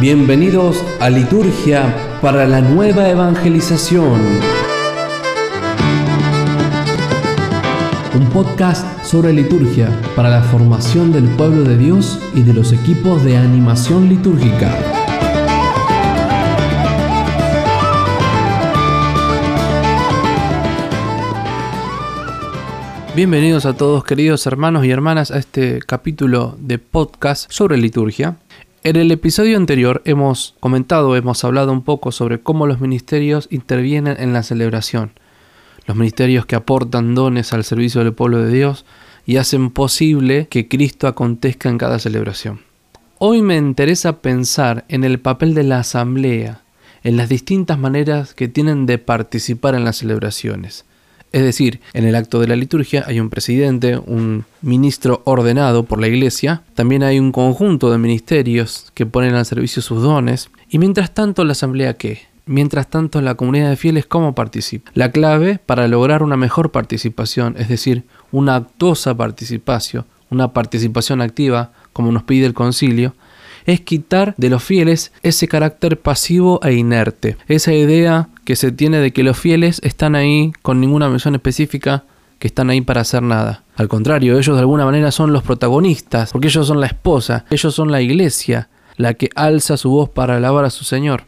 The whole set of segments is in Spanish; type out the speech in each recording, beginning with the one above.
Bienvenidos a Liturgia para la Nueva Evangelización. Un podcast sobre liturgia para la formación del pueblo de Dios y de los equipos de animación litúrgica. Bienvenidos a todos queridos hermanos y hermanas a este capítulo de podcast sobre liturgia. En el episodio anterior hemos comentado, hemos hablado un poco sobre cómo los ministerios intervienen en la celebración. Los ministerios que aportan dones al servicio del pueblo de Dios y hacen posible que Cristo acontezca en cada celebración. Hoy me interesa pensar en el papel de la asamblea, en las distintas maneras que tienen de participar en las celebraciones. Es decir, en el acto de la liturgia hay un presidente, un ministro ordenado por la iglesia, también hay un conjunto de ministerios que ponen al servicio sus dones, y mientras tanto la asamblea qué? Mientras tanto la comunidad de fieles cómo participa. La clave para lograr una mejor participación, es decir, una actuosa participación, una participación activa, como nos pide el concilio, es quitar de los fieles ese carácter pasivo e inerte, esa idea que se tiene de que los fieles están ahí con ninguna misión específica, que están ahí para hacer nada. Al contrario, ellos de alguna manera son los protagonistas, porque ellos son la esposa, ellos son la iglesia, la que alza su voz para alabar a su Señor.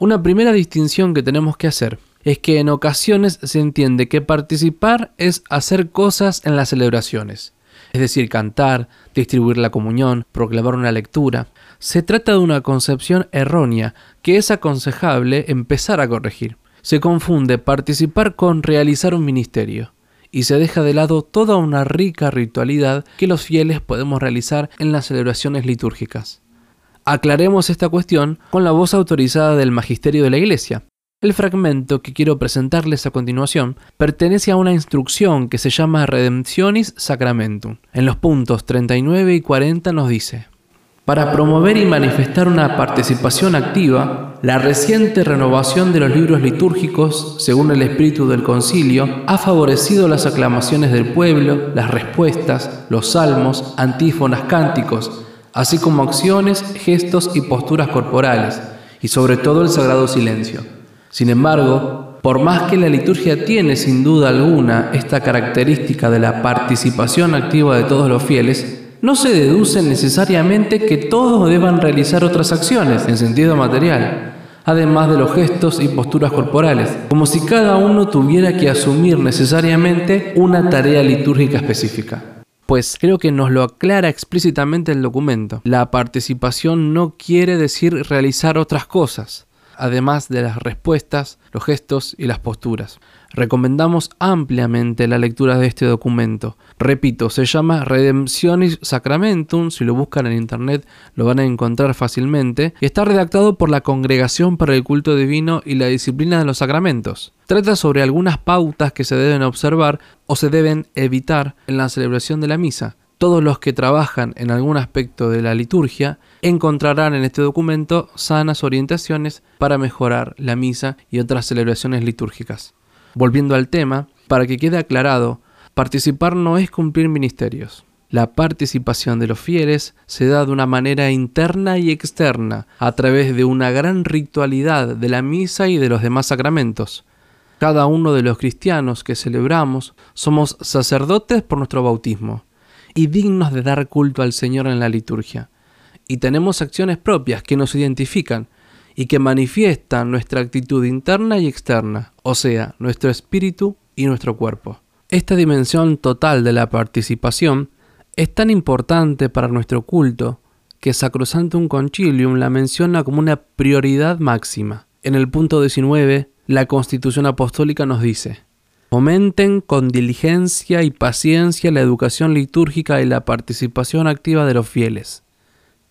Una primera distinción que tenemos que hacer es que en ocasiones se entiende que participar es hacer cosas en las celebraciones, es decir, cantar, distribuir la comunión, proclamar una lectura. Se trata de una concepción errónea que es aconsejable empezar a corregir. Se confunde participar con realizar un ministerio y se deja de lado toda una rica ritualidad que los fieles podemos realizar en las celebraciones litúrgicas. Aclaremos esta cuestión con la voz autorizada del Magisterio de la Iglesia. El fragmento que quiero presentarles a continuación pertenece a una instrucción que se llama Redemptionis Sacramentum. En los puntos 39 y 40 nos dice, para promover y manifestar una participación activa, la reciente renovación de los libros litúrgicos, según el espíritu del concilio, ha favorecido las aclamaciones del pueblo, las respuestas, los salmos, antífonas, cánticos, así como acciones, gestos y posturas corporales, y sobre todo el sagrado silencio. Sin embargo, por más que la liturgia tiene sin duda alguna esta característica de la participación activa de todos los fieles, no se deduce necesariamente que todos deban realizar otras acciones en sentido material, además de los gestos y posturas corporales, como si cada uno tuviera que asumir necesariamente una tarea litúrgica específica. Pues creo que nos lo aclara explícitamente el documento. La participación no quiere decir realizar otras cosas, además de las respuestas, los gestos y las posturas. Recomendamos ampliamente la lectura de este documento. Repito, se llama Redemptionis Sacramentum, si lo buscan en internet lo van a encontrar fácilmente, y está redactado por la Congregación para el Culto Divino y la Disciplina de los Sacramentos. Trata sobre algunas pautas que se deben observar o se deben evitar en la celebración de la misa. Todos los que trabajan en algún aspecto de la liturgia encontrarán en este documento sanas orientaciones para mejorar la misa y otras celebraciones litúrgicas. Volviendo al tema, para que quede aclarado, participar no es cumplir ministerios. La participación de los fieles se da de una manera interna y externa, a través de una gran ritualidad de la misa y de los demás sacramentos. Cada uno de los cristianos que celebramos somos sacerdotes por nuestro bautismo y dignos de dar culto al Señor en la liturgia. Y tenemos acciones propias que nos identifican y que manifiestan nuestra actitud interna y externa, o sea, nuestro espíritu y nuestro cuerpo. Esta dimensión total de la participación es tan importante para nuestro culto que Sacrosantum Concilium la menciona como una prioridad máxima. En el punto 19, la Constitución Apostólica nos dice, Fomenten con diligencia y paciencia la educación litúrgica y la participación activa de los fieles,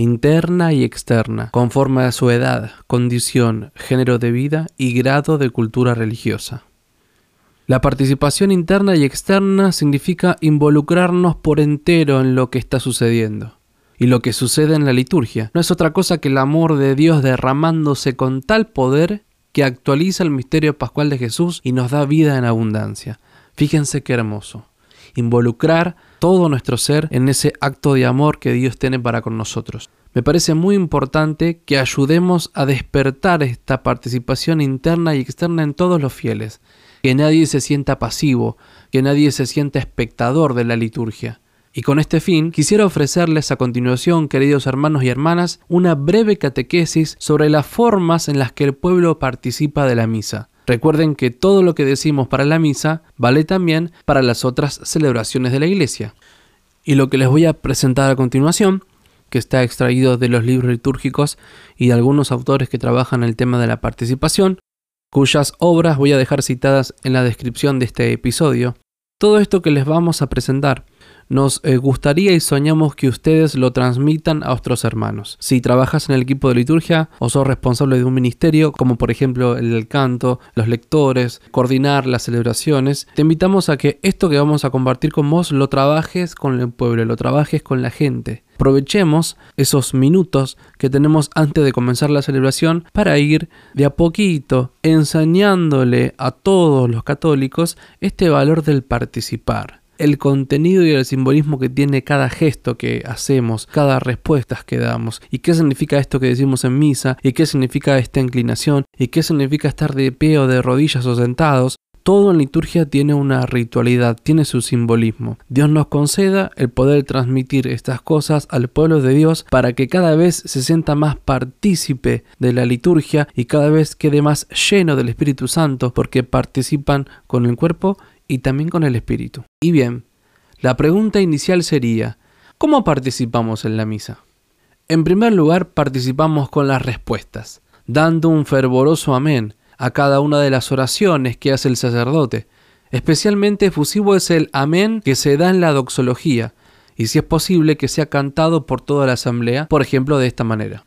interna y externa, conforme a su edad, condición, género de vida y grado de cultura religiosa. La participación interna y externa significa involucrarnos por entero en lo que está sucediendo. Y lo que sucede en la liturgia no es otra cosa que el amor de Dios derramándose con tal poder que actualiza el misterio pascual de Jesús y nos da vida en abundancia. Fíjense qué hermoso. Involucrar todo nuestro ser en ese acto de amor que Dios tiene para con nosotros. Me parece muy importante que ayudemos a despertar esta participación interna y externa en todos los fieles, que nadie se sienta pasivo, que nadie se sienta espectador de la liturgia. Y con este fin quisiera ofrecerles a continuación, queridos hermanos y hermanas, una breve catequesis sobre las formas en las que el pueblo participa de la misa. Recuerden que todo lo que decimos para la misa vale también para las otras celebraciones de la iglesia. Y lo que les voy a presentar a continuación, que está extraído de los libros litúrgicos y de algunos autores que trabajan el tema de la participación, cuyas obras voy a dejar citadas en la descripción de este episodio. Todo esto que les vamos a presentar nos eh, gustaría y soñamos que ustedes lo transmitan a otros hermanos. Si trabajas en el equipo de liturgia o sos responsable de un ministerio, como por ejemplo el canto, los lectores, coordinar las celebraciones, te invitamos a que esto que vamos a compartir con vos lo trabajes con el pueblo, lo trabajes con la gente. Aprovechemos esos minutos que tenemos antes de comenzar la celebración para ir de a poquito enseñándole a todos los católicos este valor del participar el contenido y el simbolismo que tiene cada gesto que hacemos, cada respuesta que damos, y qué significa esto que decimos en misa, y qué significa esta inclinación, y qué significa estar de pie o de rodillas o sentados, todo en liturgia tiene una ritualidad, tiene su simbolismo. Dios nos conceda el poder transmitir estas cosas al pueblo de Dios para que cada vez se sienta más partícipe de la liturgia y cada vez quede más lleno del Espíritu Santo porque participan con el cuerpo y también con el Espíritu. Y bien, la pregunta inicial sería, ¿cómo participamos en la misa? En primer lugar, participamos con las respuestas, dando un fervoroso amén a cada una de las oraciones que hace el sacerdote. Especialmente efusivo es el amén que se da en la doxología, y si es posible que sea cantado por toda la asamblea, por ejemplo, de esta manera.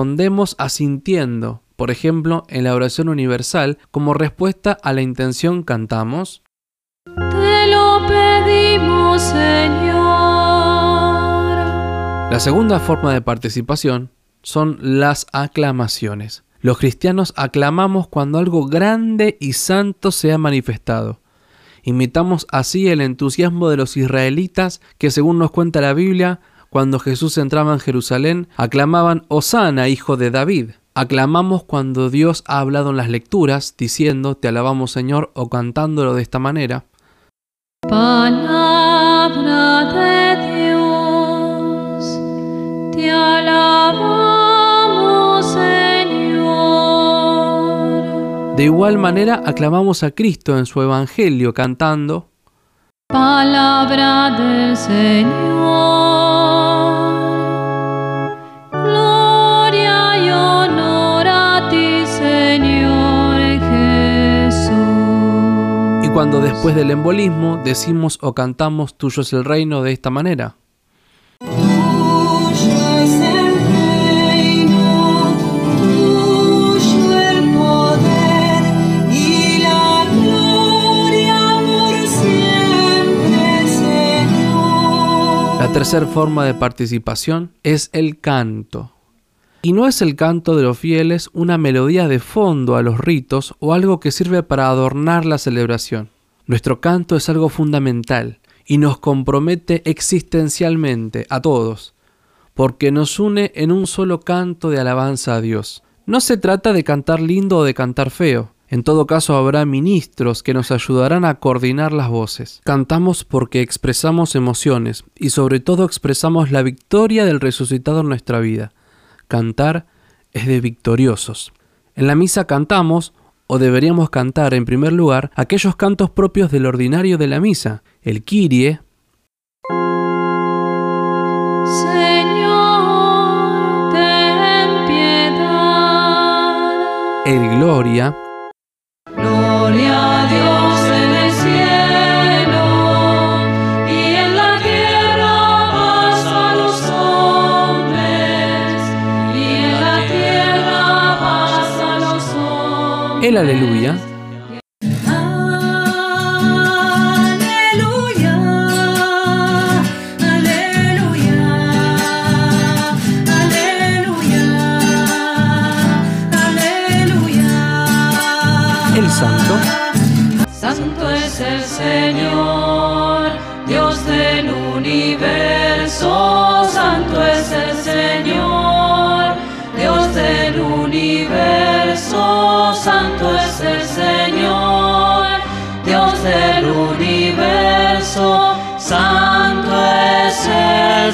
Respondemos asintiendo, por ejemplo, en la oración universal, como respuesta a la intención cantamos. Te lo pedimos, Señor. La segunda forma de participación son las aclamaciones. Los cristianos aclamamos cuando algo grande y santo se ha manifestado. Imitamos así el entusiasmo de los israelitas que, según nos cuenta la Biblia, cuando Jesús entraba en Jerusalén, aclamaban Osana, hijo de David. Aclamamos cuando Dios ha hablado en las lecturas, diciendo, Te alabamos Señor, o cantándolo de esta manera. Palabra de Dios, te alabamos Señor. De igual manera aclamamos a Cristo en su Evangelio cantando, Palabra del Señor. Cuando después del embolismo decimos o cantamos Tuyo es el reino de esta manera. La tercera forma de participación es el canto. Y no es el canto de los fieles una melodía de fondo a los ritos o algo que sirve para adornar la celebración. Nuestro canto es algo fundamental y nos compromete existencialmente a todos, porque nos une en un solo canto de alabanza a Dios. No se trata de cantar lindo o de cantar feo, en todo caso habrá ministros que nos ayudarán a coordinar las voces. Cantamos porque expresamos emociones y sobre todo expresamos la victoria del resucitado en nuestra vida. Cantar es de victoriosos. En la misa cantamos, o deberíamos cantar en primer lugar, aquellos cantos propios del ordinario de la misa, el Kyrie, Señor, ten piedad. el Gloria, Gloria a Dios El aleluya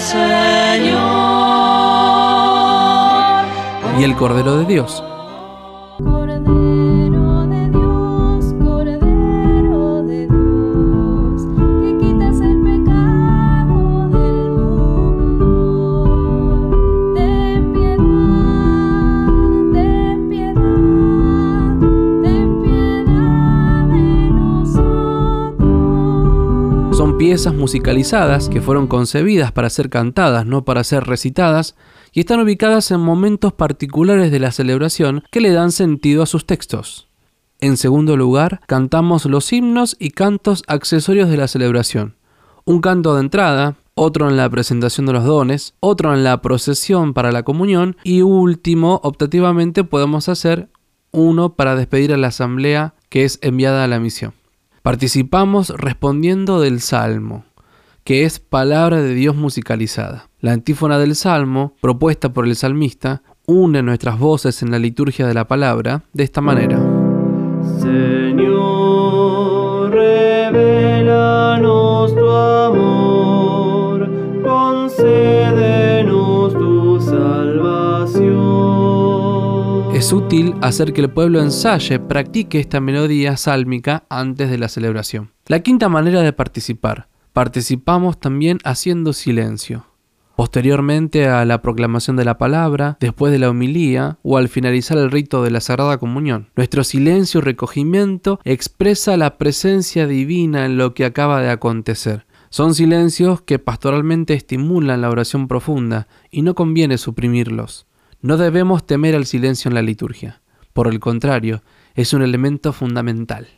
Señor. y el Cordero de Dios. Son piezas musicalizadas que fueron concebidas para ser cantadas, no para ser recitadas, y están ubicadas en momentos particulares de la celebración que le dan sentido a sus textos. En segundo lugar, cantamos los himnos y cantos accesorios de la celebración. Un canto de entrada, otro en la presentación de los dones, otro en la procesión para la comunión y último, optativamente podemos hacer uno para despedir a la asamblea que es enviada a la misión. Participamos respondiendo del Salmo, que es palabra de Dios musicalizada. La antífona del Salmo, propuesta por el salmista, une nuestras voces en la liturgia de la palabra de esta manera. Señor, Es útil hacer que el pueblo ensaye, practique esta melodía sálmica antes de la celebración. La quinta manera de participar. Participamos también haciendo silencio. Posteriormente a la proclamación de la palabra, después de la homilía o al finalizar el rito de la Sagrada Comunión. Nuestro silencio y recogimiento expresa la presencia divina en lo que acaba de acontecer. Son silencios que pastoralmente estimulan la oración profunda y no conviene suprimirlos. No debemos temer al silencio en la liturgia. Por el contrario, es un elemento fundamental.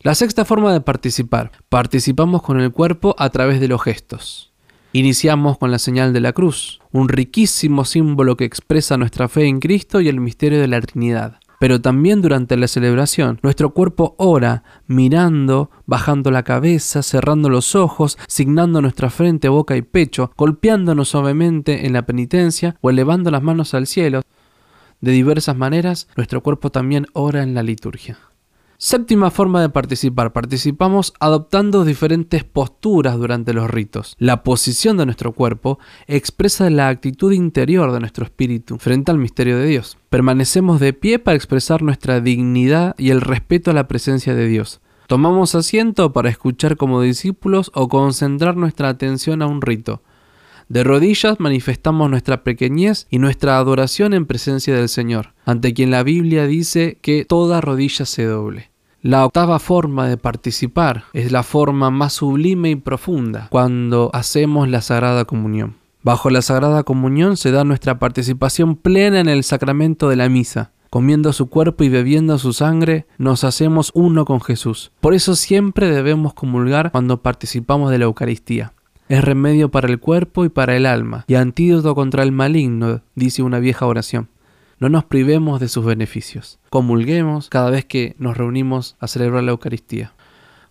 La sexta forma de participar. Participamos con el cuerpo a través de los gestos. Iniciamos con la señal de la cruz, un riquísimo símbolo que expresa nuestra fe en Cristo y el misterio de la Trinidad. Pero también durante la celebración, nuestro cuerpo ora, mirando, bajando la cabeza, cerrando los ojos, signando nuestra frente, boca y pecho, golpeándonos suavemente en la penitencia o elevando las manos al cielo. De diversas maneras, nuestro cuerpo también ora en la liturgia. Séptima forma de participar. Participamos adoptando diferentes posturas durante los ritos. La posición de nuestro cuerpo expresa la actitud interior de nuestro espíritu frente al misterio de Dios. Permanecemos de pie para expresar nuestra dignidad y el respeto a la presencia de Dios. Tomamos asiento para escuchar como discípulos o concentrar nuestra atención a un rito. De rodillas manifestamos nuestra pequeñez y nuestra adoración en presencia del Señor, ante quien la Biblia dice que toda rodilla se doble. La octava forma de participar es la forma más sublime y profunda, cuando hacemos la Sagrada Comunión. Bajo la Sagrada Comunión se da nuestra participación plena en el sacramento de la misa. Comiendo su cuerpo y bebiendo su sangre, nos hacemos uno con Jesús. Por eso siempre debemos comulgar cuando participamos de la Eucaristía. Es remedio para el cuerpo y para el alma, y antídoto contra el maligno, dice una vieja oración. No nos privemos de sus beneficios. Comulguemos cada vez que nos reunimos a celebrar la Eucaristía.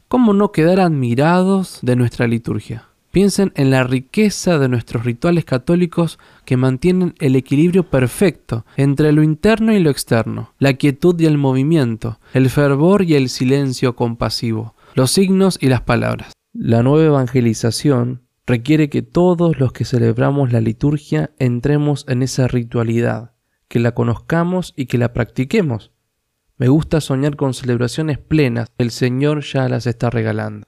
¿Cómo no quedar admirados de nuestra liturgia? Piensen en la riqueza de nuestros rituales católicos que mantienen el equilibrio perfecto entre lo interno y lo externo, la quietud y el movimiento, el fervor y el silencio compasivo, los signos y las palabras. La nueva evangelización requiere que todos los que celebramos la liturgia entremos en esa ritualidad, que la conozcamos y que la practiquemos. Me gusta soñar con celebraciones plenas, el Señor ya las está regalando.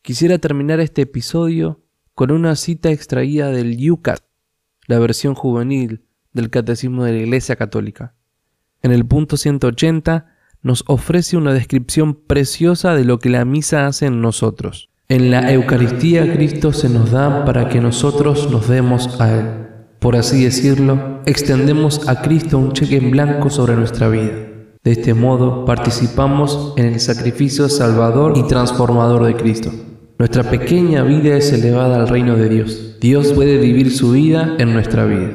Quisiera terminar este episodio con una cita extraída del Yucat, la versión juvenil del Catecismo de la Iglesia Católica. En el punto 180 nos ofrece una descripción preciosa de lo que la misa hace en nosotros. En la Eucaristía Cristo se nos da para que nosotros nos demos a Él. Por así decirlo, extendemos a Cristo un cheque en blanco sobre nuestra vida. De este modo participamos en el sacrificio salvador y transformador de Cristo. Nuestra pequeña vida es elevada al reino de Dios. Dios puede vivir su vida en nuestra vida.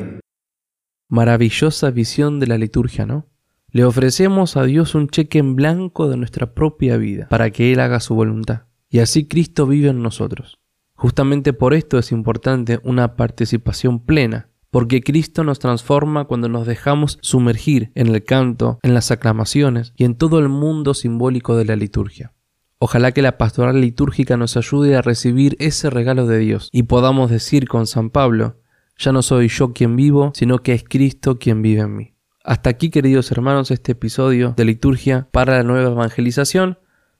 Maravillosa visión de la liturgia, ¿no? Le ofrecemos a Dios un cheque en blanco de nuestra propia vida para que Él haga su voluntad. Y así Cristo vive en nosotros. Justamente por esto es importante una participación plena, porque Cristo nos transforma cuando nos dejamos sumergir en el canto, en las aclamaciones y en todo el mundo simbólico de la liturgia. Ojalá que la pastoral litúrgica nos ayude a recibir ese regalo de Dios y podamos decir con San Pablo, ya no soy yo quien vivo, sino que es Cristo quien vive en mí. Hasta aquí, queridos hermanos, este episodio de liturgia para la nueva evangelización.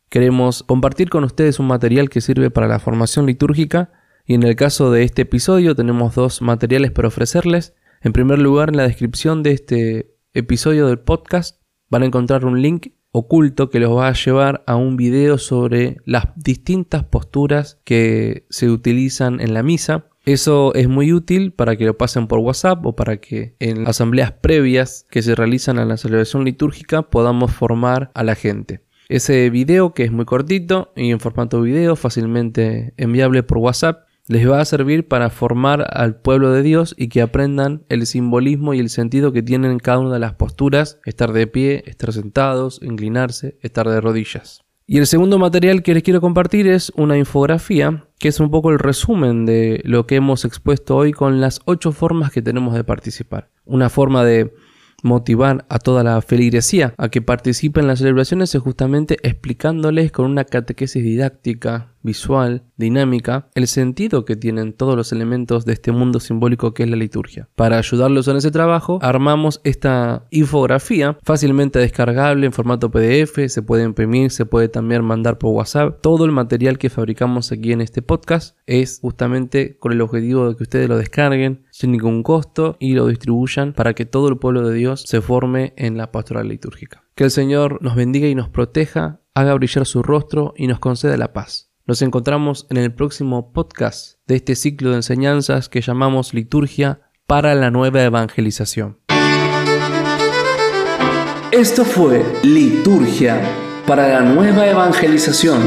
Queremos compartir con ustedes un material que sirve para la formación litúrgica y en el caso de este episodio tenemos dos materiales para ofrecerles. En primer lugar, en la descripción de este episodio del podcast van a encontrar un link oculto que los va a llevar a un video sobre las distintas posturas que se utilizan en la misa. Eso es muy útil para que lo pasen por WhatsApp o para que en asambleas previas que se realizan a la celebración litúrgica podamos formar a la gente. Ese video que es muy cortito y en formato video fácilmente enviable por WhatsApp les va a servir para formar al pueblo de Dios y que aprendan el simbolismo y el sentido que tienen cada una de las posturas, estar de pie, estar sentados, inclinarse, estar de rodillas. Y el segundo material que les quiero compartir es una infografía, que es un poco el resumen de lo que hemos expuesto hoy con las ocho formas que tenemos de participar. Una forma de motivar a toda la feligresía a que participe en las celebraciones es justamente explicándoles con una catequesis didáctica, visual, dinámica, el sentido que tienen todos los elementos de este mundo simbólico que es la liturgia. Para ayudarlos en ese trabajo, armamos esta infografía fácilmente descargable en formato PDF, se puede imprimir, se puede también mandar por WhatsApp. Todo el material que fabricamos aquí en este podcast es justamente con el objetivo de que ustedes lo descarguen sin ningún costo y lo distribuyan para que todo el pueblo de Dios se forme en la pastoral litúrgica. Que el Señor nos bendiga y nos proteja, haga brillar su rostro y nos conceda la paz. Nos encontramos en el próximo podcast de este ciclo de enseñanzas que llamamos Liturgia para la nueva evangelización. Esto fue Liturgia para la nueva evangelización